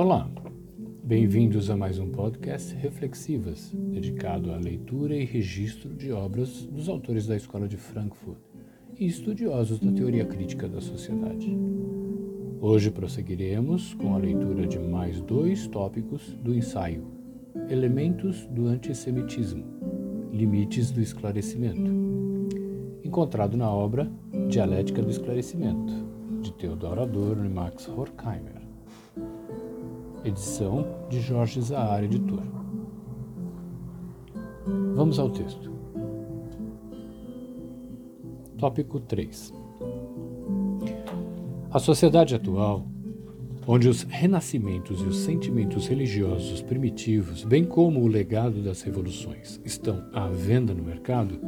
Olá, bem-vindos a mais um podcast Reflexivas, dedicado à leitura e registro de obras dos autores da Escola de Frankfurt e estudiosos da teoria crítica da sociedade. Hoje prosseguiremos com a leitura de mais dois tópicos do ensaio: Elementos do Antissemitismo, Limites do Esclarecimento, encontrado na obra Dialética do Esclarecimento, de Theodor Adorno e Max Horkheimer. Edição de Jorge Zahar, editor. Vamos ao texto. Tópico 3. A sociedade atual, onde os renascimentos e os sentimentos religiosos primitivos, bem como o legado das revoluções, estão à venda no mercado,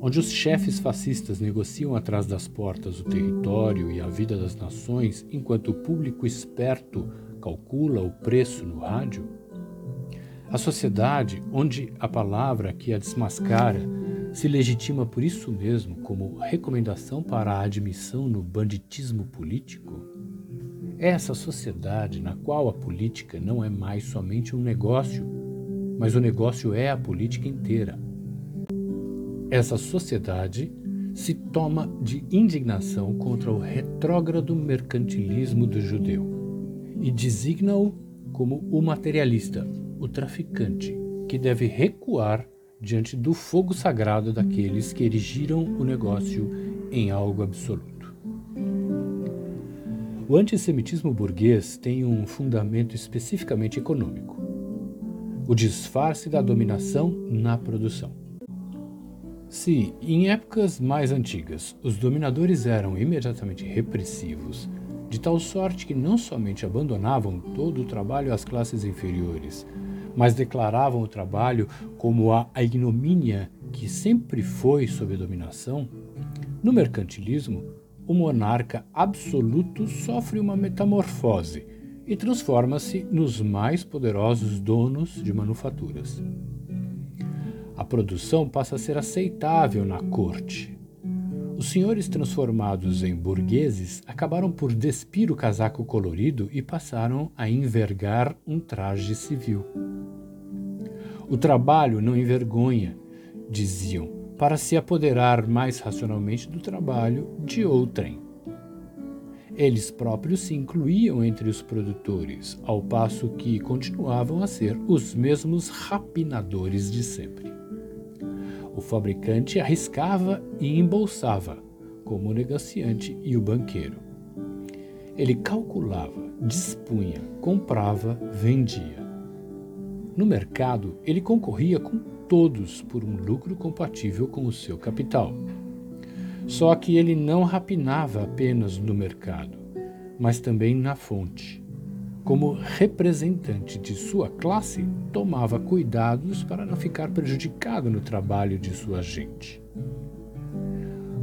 onde os chefes fascistas negociam atrás das portas o território e a vida das nações, enquanto o público esperto calcula o preço no rádio, a sociedade onde a palavra que a desmascara se legitima por isso mesmo como recomendação para a admissão no banditismo político? É essa sociedade na qual a política não é mais somente um negócio, mas o negócio é a política inteira. Essa sociedade se toma de indignação contra o retrógrado mercantilismo do judeu e designa-o como o materialista, o traficante, que deve recuar diante do fogo sagrado daqueles que erigiram o negócio em algo absoluto. O antissemitismo burguês tem um fundamento especificamente econômico: o disfarce da dominação na produção. Se, em épocas mais antigas, os dominadores eram imediatamente repressivos, de tal sorte que não somente abandonavam todo o trabalho às classes inferiores, mas declaravam o trabalho como a ignomínia que sempre foi sob dominação, no mercantilismo, o monarca absoluto sofre uma metamorfose e transforma-se nos mais poderosos donos de manufaturas. A produção passa a ser aceitável na corte. Os senhores transformados em burgueses acabaram por despir o casaco colorido e passaram a envergar um traje civil. O trabalho não envergonha, diziam, para se apoderar mais racionalmente do trabalho de outrem. Eles próprios se incluíam entre os produtores, ao passo que continuavam a ser os mesmos rapinadores de sempre. O fabricante arriscava e embolsava, como o negociante e o banqueiro. Ele calculava, dispunha, comprava, vendia. No mercado, ele concorria com todos por um lucro compatível com o seu capital. Só que ele não rapinava apenas no mercado, mas também na fonte. Como representante de sua classe, tomava cuidados para não ficar prejudicado no trabalho de sua gente.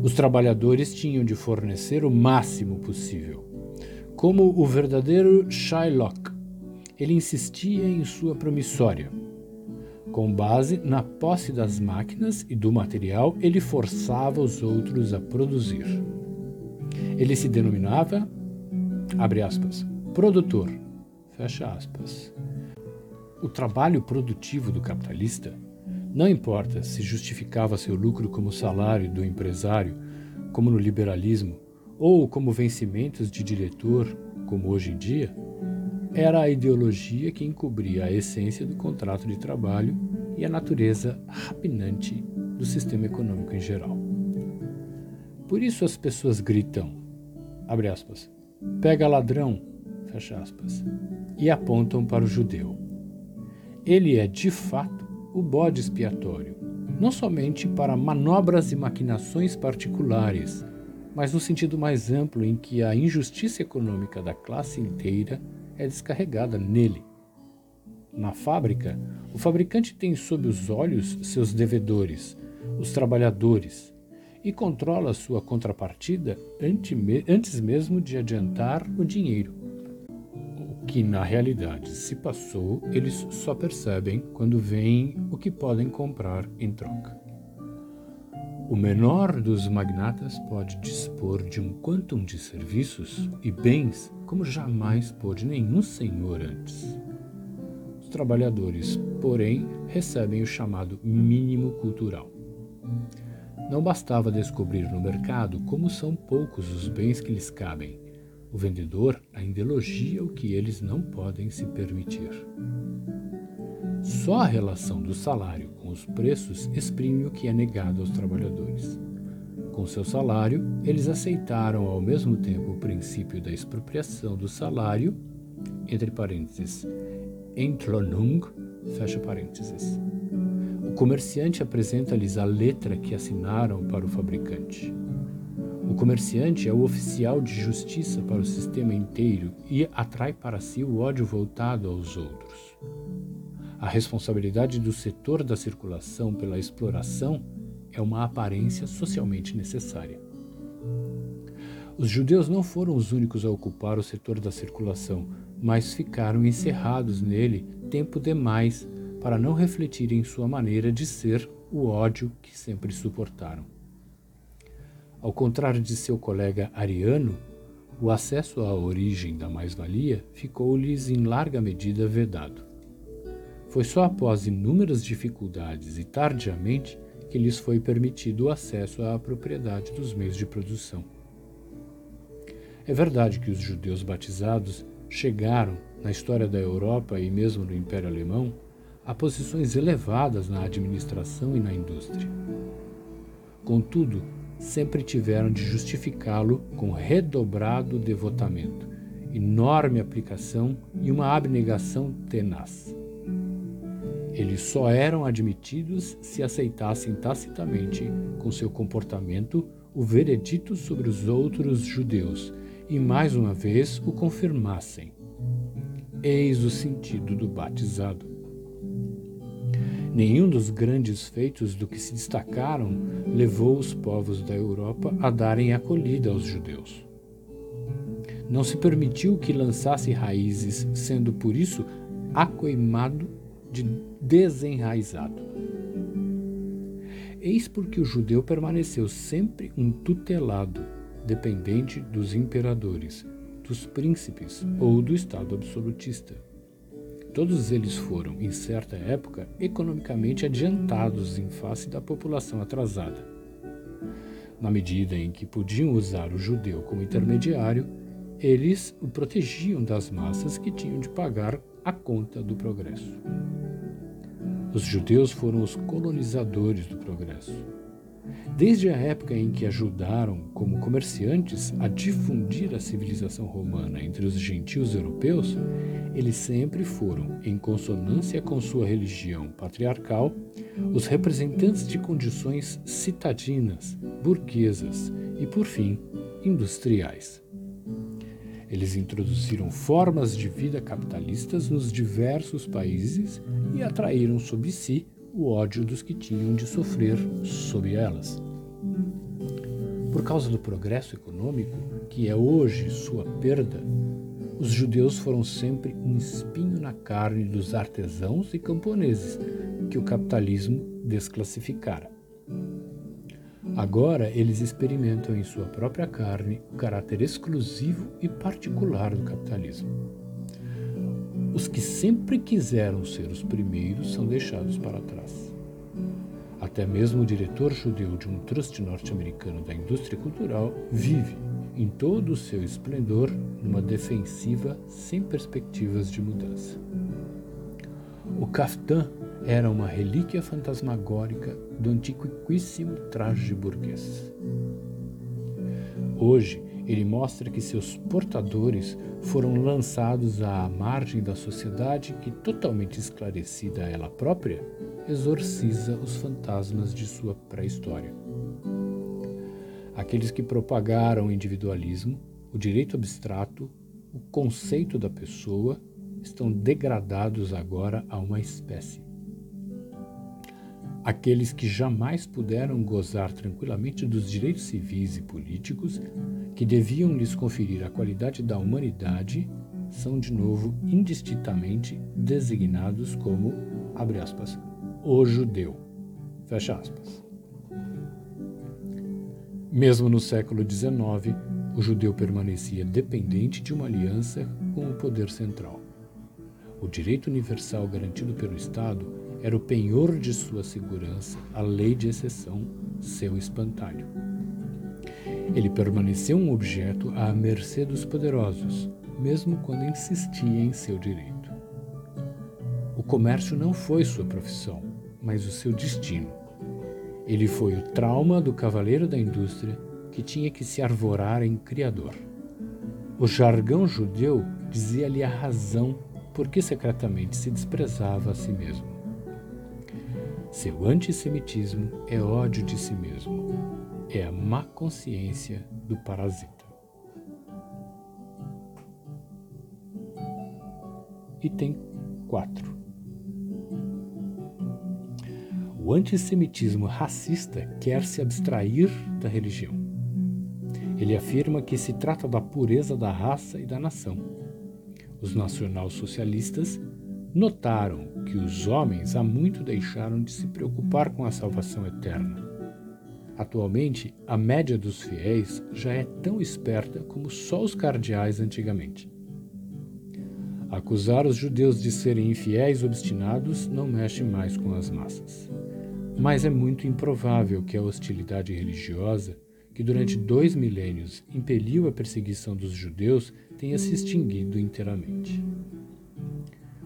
Os trabalhadores tinham de fornecer o máximo possível. Como o verdadeiro Shylock, ele insistia em sua promissória. Com base na posse das máquinas e do material, ele forçava os outros a produzir. Ele se denominava, abre aspas, produtor, fecha aspas. O trabalho produtivo do capitalista, não importa se justificava seu lucro como salário do empresário, como no liberalismo, ou como vencimentos de diretor, como hoje em dia, era a ideologia que encobria a essência do contrato de trabalho e a natureza rapinante do sistema econômico em geral. Por isso as pessoas gritam, aspas, pega ladrão, fecha aspas, e apontam para o judeu. Ele é, de fato, o bode expiatório, não somente para manobras e maquinações particulares, mas no sentido mais amplo em que a injustiça econômica da classe inteira é descarregada nele. Na fábrica, o fabricante tem sob os olhos seus devedores, os trabalhadores, e controla sua contrapartida antes mesmo de adiantar o dinheiro. Que na realidade se passou, eles só percebem quando veem o que podem comprar em troca. O menor dos magnatas pode dispor de um quantum de serviços e bens como jamais pôde nenhum senhor antes. Os trabalhadores, porém, recebem o chamado mínimo cultural. Não bastava descobrir no mercado como são poucos os bens que lhes cabem. O vendedor ainda elogia o que eles não podem se permitir. Só a relação do salário com os preços exprime o que é negado aos trabalhadores. Com seu salário, eles aceitaram ao mesmo tempo o princípio da expropriação do salário, entre parênteses, Entlonung, fecha parênteses. O comerciante apresenta-lhes a letra que assinaram para o fabricante. O comerciante é o oficial de justiça para o sistema inteiro e atrai para si o ódio voltado aos outros. A responsabilidade do setor da circulação pela exploração é uma aparência socialmente necessária. Os judeus não foram os únicos a ocupar o setor da circulação, mas ficaram encerrados nele tempo demais para não refletir em sua maneira de ser o ódio que sempre suportaram. Ao contrário de seu colega ariano, o acesso à origem da mais-valia ficou-lhes em larga medida vedado. Foi só após inúmeras dificuldades e tardiamente que lhes foi permitido o acesso à propriedade dos meios de produção. É verdade que os judeus batizados chegaram, na história da Europa e mesmo no Império Alemão, a posições elevadas na administração e na indústria. Contudo, sempre tiveram de justificá-lo com redobrado devotamento, enorme aplicação e uma abnegação tenaz. Eles só eram admitidos se aceitassem tacitamente, com seu comportamento, o veredito sobre os outros judeus e, mais uma vez, o confirmassem. Eis o sentido do batizado. Nenhum dos grandes feitos do que se destacaram levou os povos da Europa a darem acolhida aos judeus. Não se permitiu que lançasse raízes, sendo por isso acoimado de desenraizado. Eis porque o judeu permaneceu sempre um tutelado, dependente dos imperadores, dos príncipes ou do Estado absolutista. Todos eles foram, em certa época, economicamente adiantados em face da população atrasada. Na medida em que podiam usar o judeu como intermediário, eles o protegiam das massas que tinham de pagar a conta do progresso. Os judeus foram os colonizadores do progresso. Desde a época em que ajudaram, como comerciantes, a difundir a civilização romana entre os gentios europeus, eles sempre foram, em consonância com sua religião patriarcal, os representantes de condições citadinas, burguesas e, por fim, industriais. Eles introduziram formas de vida capitalistas nos diversos países e atraíram sobre si o ódio dos que tinham de sofrer sob elas. Por causa do progresso econômico, que é hoje sua perda, os judeus foram sempre um espinho na carne dos artesãos e camponeses que o capitalismo desclassificara. Agora eles experimentam em sua própria carne o caráter exclusivo e particular do capitalismo. Os que sempre quiseram ser os primeiros são deixados para trás. Até mesmo o diretor judeu de um trust norte-americano da indústria cultural vive, em todo o seu esplendor, numa defensiva sem perspectivas de mudança. O kaftan era uma relíquia fantasmagórica do antiquíssimo traje burguês. Hoje, ele mostra que seus portadores foram lançados à margem da sociedade que, totalmente esclarecida a ela própria, exorciza os fantasmas de sua pré-história. Aqueles que propagaram o individualismo, o direito abstrato, o conceito da pessoa, estão degradados agora a uma espécie aqueles que jamais puderam gozar tranquilamente dos direitos civis e políticos que deviam lhes conferir a qualidade da humanidade, são de novo indistintamente designados como, abre aspas, o judeu, fecha aspas. Mesmo no século XIX, o judeu permanecia dependente de uma aliança com o poder central. O direito universal garantido pelo Estado era o penhor de sua segurança, a lei de exceção, seu espantalho. Ele permaneceu um objeto à mercê dos poderosos, mesmo quando insistia em seu direito. O comércio não foi sua profissão, mas o seu destino. Ele foi o trauma do cavaleiro da indústria que tinha que se arvorar em criador. O jargão judeu dizia-lhe a razão por que secretamente se desprezava a si mesmo. Seu antissemitismo é ódio de si mesmo, é a má consciência do parasita. Item 4 O antissemitismo racista quer se abstrair da religião. Ele afirma que se trata da pureza da raça e da nação. Os nacionalsocialistas notaram que os homens há muito deixaram de se preocupar com a salvação eterna. Atualmente, a média dos fiéis já é tão esperta como só os cardeais antigamente. Acusar os judeus de serem infiéis obstinados não mexe mais com as massas. Mas é muito improvável que a hostilidade religiosa que durante dois milênios impeliu a perseguição dos judeus tenha se extinguido inteiramente.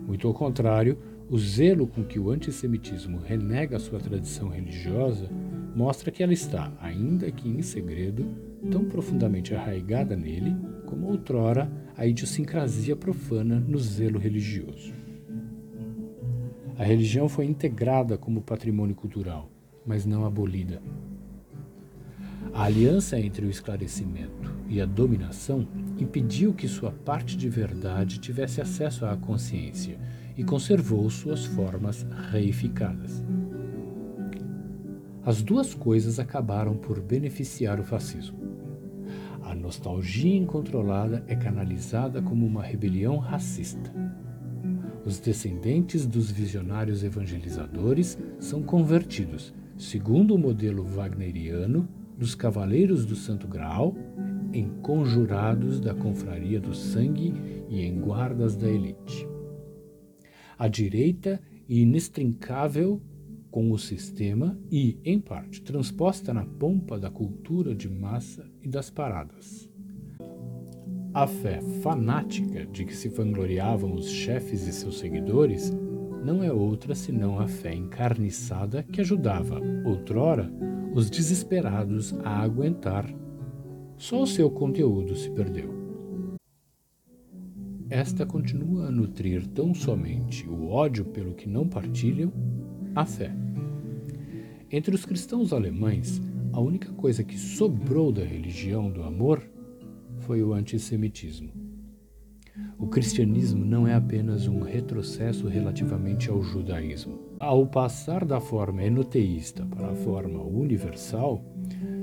Muito ao contrário, o zelo com que o antissemitismo renega sua tradição religiosa mostra que ela está, ainda que em segredo, tão profundamente arraigada nele como outrora a idiosincrasia profana no zelo religioso. A religião foi integrada como patrimônio cultural, mas não abolida. A aliança entre o esclarecimento e a dominação impediu que sua parte de verdade tivesse acesso à consciência e conservou suas formas reificadas. As duas coisas acabaram por beneficiar o fascismo. A nostalgia incontrolada é canalizada como uma rebelião racista. Os descendentes dos visionários evangelizadores são convertidos, segundo o modelo wagneriano, dos Cavaleiros do Santo Graal, em conjurados da Confraria do Sangue e em guardas da elite. A direita inextrincável com o sistema e, em parte, transposta na pompa da cultura de massa e das paradas. A fé fanática de que se vangloriavam os chefes e seus seguidores não é outra senão a fé encarniçada que ajudava, outrora, os desesperados a aguentar. Só o seu conteúdo se perdeu. Esta continua a nutrir tão somente o ódio pelo que não partilham, a fé. Entre os cristãos alemães, a única coisa que sobrou da religião do amor foi o antissemitismo. O cristianismo não é apenas um retrocesso relativamente ao judaísmo. Ao passar da forma enoteísta para a forma universal,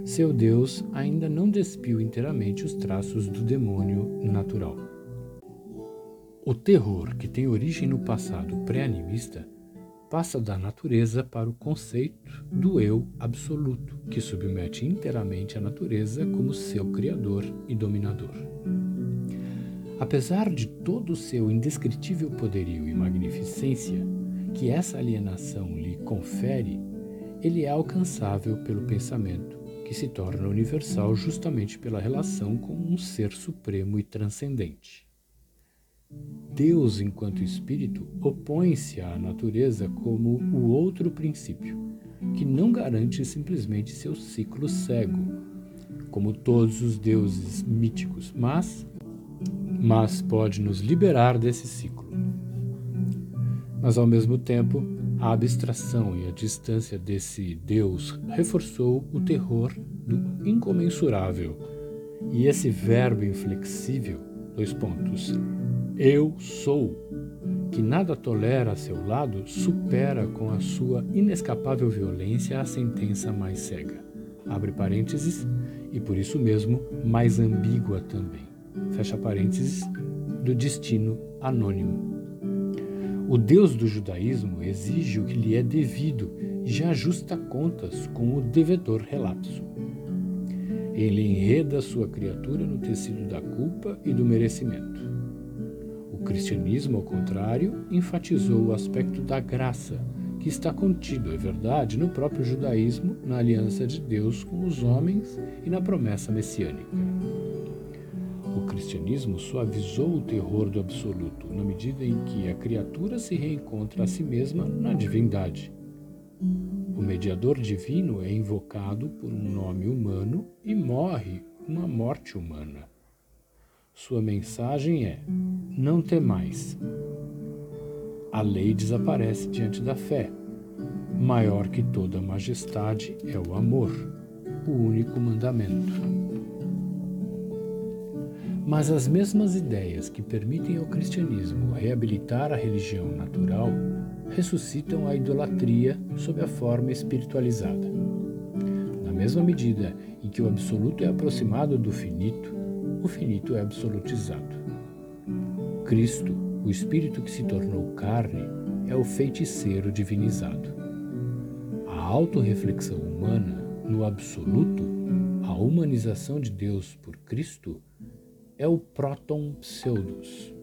seu Deus ainda não despiu inteiramente os traços do demônio natural. O terror, que tem origem no passado pré-animista, passa da natureza para o conceito do eu absoluto, que submete inteiramente a natureza como seu criador e dominador. Apesar de todo o seu indescritível poderio e magnificência que essa alienação lhe confere, ele é alcançável pelo pensamento, que se torna universal justamente pela relação com um ser supremo e transcendente. Deus, enquanto espírito, opõe-se à natureza como o outro princípio, que não garante simplesmente seu ciclo cego, como todos os deuses míticos, mas mas pode nos liberar desse ciclo. Mas ao mesmo tempo, a abstração e a distância desse Deus reforçou o terror do incomensurável. E esse verbo inflexível, dois pontos, eu sou, que nada tolera a seu lado, supera com a sua inescapável violência a sentença mais cega. Abre parênteses, e por isso mesmo mais ambígua também fecha parênteses, do destino anônimo. O Deus do judaísmo exige o que lhe é devido e já ajusta contas com o devedor relapso. Ele enreda sua criatura no tecido da culpa e do merecimento. O cristianismo, ao contrário, enfatizou o aspecto da graça, que está contido, é verdade, no próprio judaísmo, na aliança de Deus com os homens e na promessa messiânica. Cristianismo suavizou o terror do absoluto, na medida em que a criatura se reencontra a si mesma na divindade. O mediador divino é invocado por um nome humano e morre uma morte humana. Sua mensagem é: não temais. A lei desaparece diante da fé. Maior que toda majestade é o amor, o único mandamento. Mas as mesmas ideias que permitem ao cristianismo reabilitar a religião natural ressuscitam a idolatria sob a forma espiritualizada. Na mesma medida em que o absoluto é aproximado do finito, o finito é absolutizado. Cristo, o Espírito que se tornou carne, é o feiticeiro divinizado. A autorreflexão humana no absoluto, a humanização de Deus por Cristo, é o próton pseudos.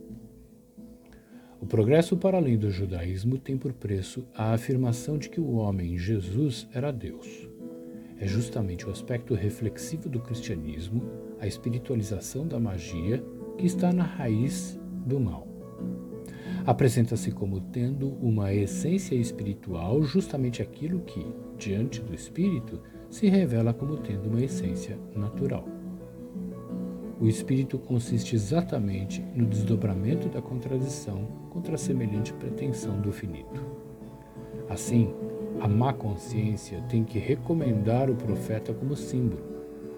O progresso para além do judaísmo tem por preço a afirmação de que o homem, Jesus, era Deus. É justamente o aspecto reflexivo do cristianismo, a espiritualização da magia, que está na raiz do mal. Apresenta-se como tendo uma essência espiritual justamente aquilo que, diante do espírito, se revela como tendo uma essência natural. O espírito consiste exatamente no desdobramento da contradição contra a semelhante pretensão do finito. Assim, a má consciência tem que recomendar o profeta como símbolo,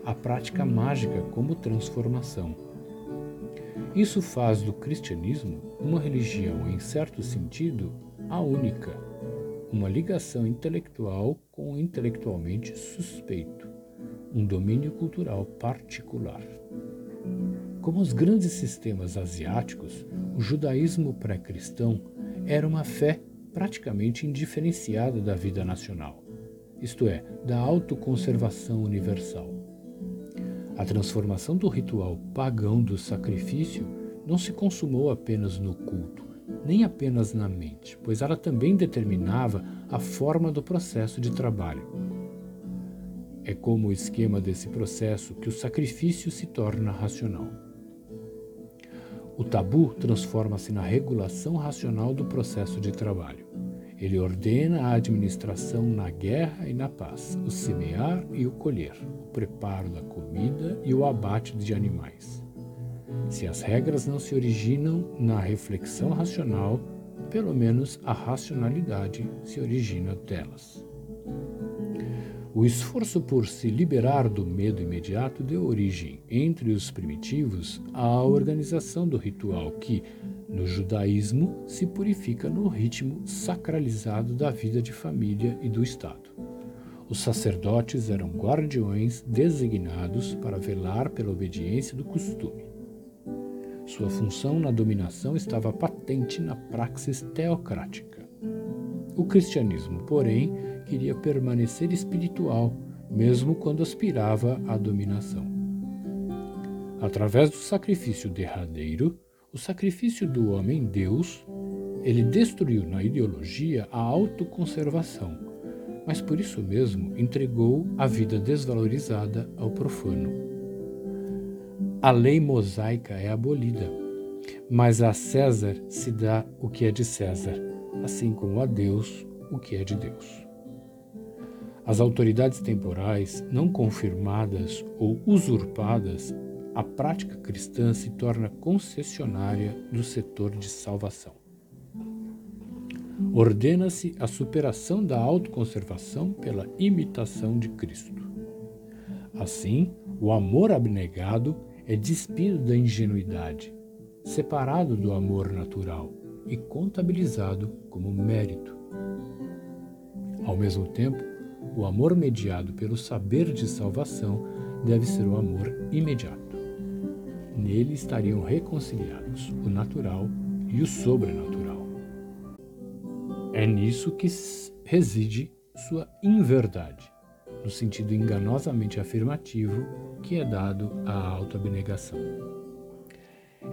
a prática mágica como transformação. Isso faz do cristianismo uma religião, em certo sentido, a única, uma ligação intelectual com o intelectualmente suspeito, um domínio cultural particular. Como os grandes sistemas asiáticos, o judaísmo pré-cristão era uma fé praticamente indiferenciada da vida nacional, isto é, da autoconservação universal. A transformação do ritual pagão do sacrifício não se consumou apenas no culto, nem apenas na mente, pois ela também determinava a forma do processo de trabalho. É como o esquema desse processo que o sacrifício se torna racional. O tabu transforma-se na regulação racional do processo de trabalho. Ele ordena a administração na guerra e na paz, o semear e o colher, o preparo da comida e o abate de animais. Se as regras não se originam na reflexão racional, pelo menos a racionalidade se origina delas. O esforço por se liberar do medo imediato deu origem, entre os primitivos, à organização do ritual que, no judaísmo, se purifica no ritmo sacralizado da vida de família e do Estado. Os sacerdotes eram guardiões designados para velar pela obediência do costume. Sua função na dominação estava patente na praxis teocrática. O cristianismo, porém, queria permanecer espiritual, mesmo quando aspirava à dominação. Através do sacrifício derradeiro, o sacrifício do homem-deus, ele destruiu na ideologia a autoconservação, mas por isso mesmo entregou a vida desvalorizada ao profano. A lei mosaica é abolida, mas a César se dá o que é de César, assim como a Deus o que é de Deus. As autoridades temporais não confirmadas ou usurpadas, a prática cristã se torna concessionária do setor de salvação. Ordena-se a superação da autoconservação pela imitação de Cristo. Assim, o amor abnegado é despido da ingenuidade, separado do amor natural e contabilizado como mérito. Ao mesmo tempo, o amor mediado pelo saber de salvação deve ser o amor imediato. Nele estariam reconciliados o natural e o sobrenatural. É nisso que reside sua inverdade. no sentido enganosamente afirmativo que é dado à autoabnegação.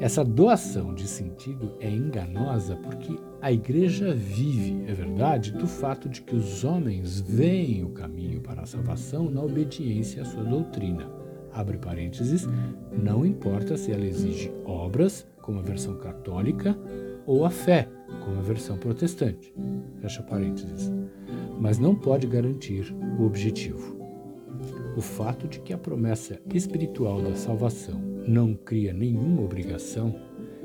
Essa doação de sentido é enganosa porque a igreja vive, é verdade, do fato de que os homens veem o caminho para a salvação na obediência à sua doutrina. Abre parênteses, não importa se ela exige obras, como a versão católica, ou a fé, como a versão protestante. Fecha parênteses. Mas não pode garantir o objetivo. O fato de que a promessa espiritual da salvação não cria nenhuma obrigação,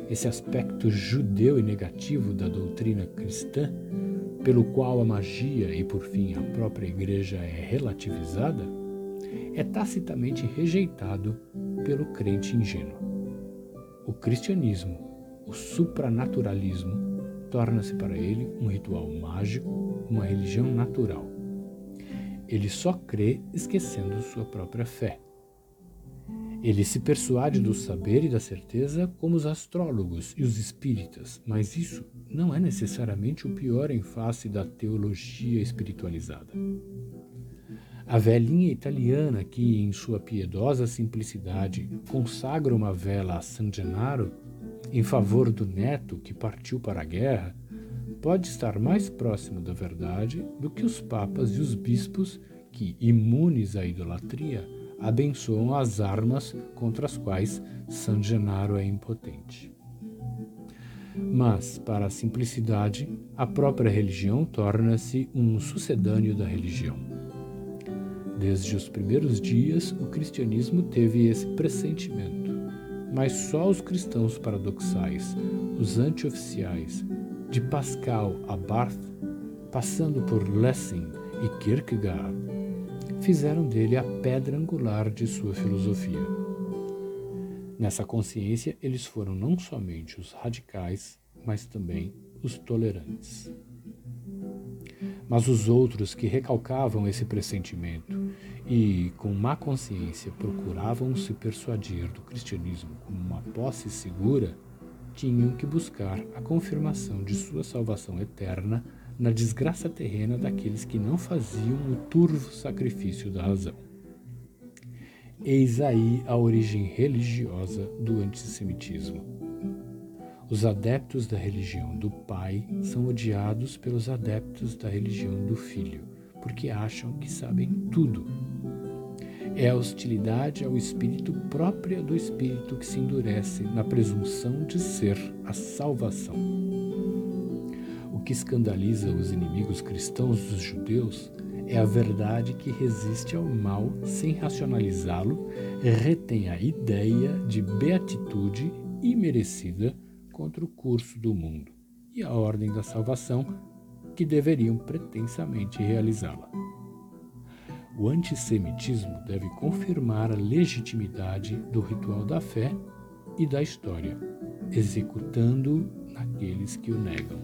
esse aspecto judeu e negativo da doutrina cristã, pelo qual a magia e, por fim, a própria igreja é relativizada, é tacitamente rejeitado pelo crente ingênuo. O cristianismo, o supranaturalismo, torna-se para ele um ritual mágico, uma religião natural. Ele só crê esquecendo sua própria fé. Ele se persuade do saber e da certeza como os astrólogos e os espíritas, mas isso não é necessariamente o pior em face da teologia espiritualizada. A velhinha italiana que, em sua piedosa simplicidade, consagra uma vela a San Gennaro em favor do neto que partiu para a guerra, pode estar mais próximo da verdade do que os papas e os bispos que, imunes à idolatria, abençoam as armas contra as quais San Genaro é impotente. Mas, para a simplicidade, a própria religião torna-se um sucedâneo da religião. Desde os primeiros dias, o cristianismo teve esse pressentimento, mas só os cristãos paradoxais, os antioficiais, de Pascal a Barth, passando por Lessing e Kierkegaard, fizeram dele a pedra angular de sua filosofia. Nessa consciência, eles foram não somente os radicais, mas também os tolerantes. Mas os outros que recalcavam esse pressentimento e, com má consciência, procuravam se persuadir do cristianismo como uma posse segura, tinham que buscar a confirmação de sua salvação eterna na desgraça terrena daqueles que não faziam o turvo sacrifício da razão. Eis aí a origem religiosa do antissemitismo. Os adeptos da religião do Pai são odiados pelos adeptos da religião do Filho, porque acham que sabem tudo. É a hostilidade ao Espírito própria do Espírito que se endurece na presunção de ser a salvação que escandaliza os inimigos cristãos dos judeus é a verdade que resiste ao mal sem racionalizá-lo, retém a ideia de beatitude imerecida contra o curso do mundo e a ordem da salvação que deveriam pretensamente realizá-la. O antissemitismo deve confirmar a legitimidade do ritual da fé e da história, executando naqueles que o negam.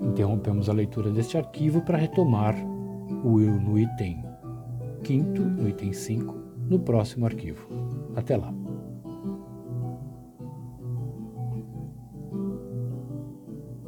Interrompemos a leitura deste arquivo para retomar o eu no item quinto, no item 5, no próximo arquivo. Até lá.